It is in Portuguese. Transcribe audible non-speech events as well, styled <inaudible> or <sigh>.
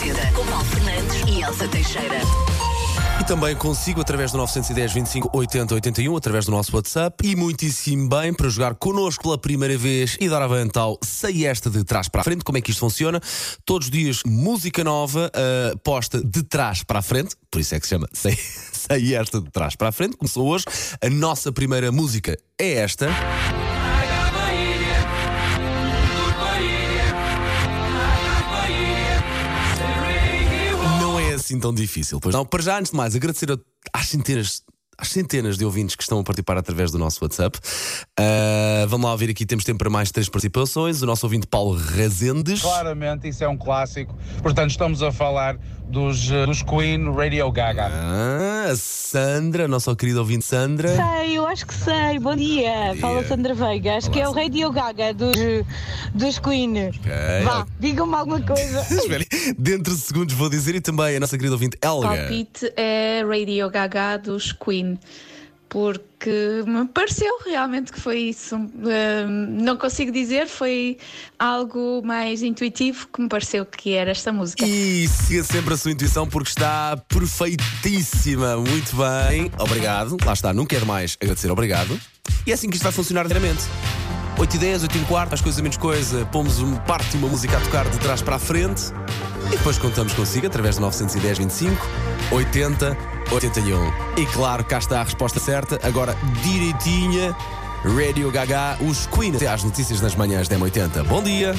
80, com Paulo Fernandes e Elsa Teixeira. E também consigo através do 910 25 80 81, através do nosso WhatsApp. E muitíssimo bem para jogar connosco pela primeira vez e dar avantal sei esta de trás para a frente. Como é que isto funciona? Todos os dias, música nova, uh, posta de trás para a frente. Por isso é que se chama <laughs> sei, sei esta de trás para a frente. Começou hoje. A nossa primeira música é esta. Assim tão difícil. Pois não, para já, antes de mais, agradecer a- às centenas. Às centenas de ouvintes que estão a participar através do nosso WhatsApp. Uh, vamos lá ouvir aqui, temos tempo para mais três participações. O nosso ouvinte Paulo Rezendes. Claramente, isso é um clássico. Portanto, estamos a falar dos, eh, dos Queen Radio Gaga. Ah, a Sandra, a nossa querida ouvinte Sandra. Sei, eu acho que sei. Bom dia. Fala Sandra Veiga. Acho Olá, que é o. Radio Gaga dos, dos Queen. Vá, digam-me alguma coisa. <laughs> Dentro de segundos vou dizer e também a nossa querida ouvinte Elga. palpite é Radio Gaga dos Queen, porque me pareceu realmente que foi isso. Hum, não consigo dizer, foi algo mais intuitivo que me pareceu que era esta música. E siga sempre a sua intuição porque está perfeitíssima. Muito bem. Obrigado. Lá está, não quero mais agradecer. Obrigado. E é assim que isto vai funcionar diariamente. 8 e 10, 8 e quarto, mais coisa menos coisa, pomos um parte de uma música a tocar de trás para a frente e depois contamos consigo através de 910 25 80 81. E claro, cá está a resposta certa, agora direitinha, Radio Gaga, os Queen, até às notícias nas manhãs da M80. Bom dia!